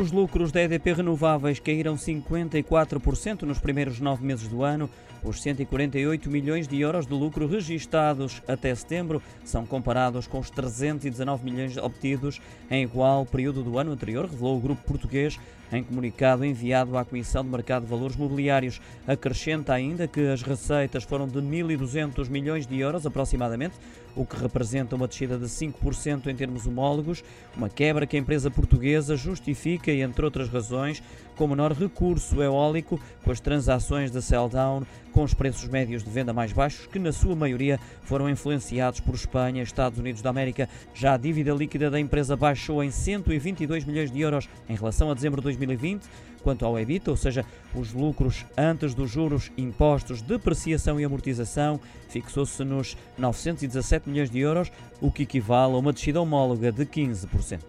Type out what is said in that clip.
Os lucros da EDP Renováveis caíram 54% nos primeiros nove meses do ano. Os 148 milhões de euros de lucro registados até setembro são comparados com os 319 milhões obtidos em igual período do ano anterior, revelou o grupo português em comunicado enviado à Comissão de Mercado de Valores Mobiliários. Acrescenta ainda que as receitas foram de 1.200 milhões de euros aproximadamente, o que representa uma descida de 5% em termos homólogos, uma quebra que a empresa portuguesa justifica, entre outras razões, com menor recurso eólico, com as transações da sell-down, com os preços médios de venda mais baixos, que na sua maioria foram influenciados por Espanha e Estados Unidos da América. Já a dívida líquida da empresa baixou em 122 milhões de euros em relação a dezembro de 2020. Quanto ao EBITDA, ou seja, os lucros antes dos juros, impostos, depreciação e amortização, fixou-se nos 917 milhões de euros, o que equivale a uma descida homóloga de 15%.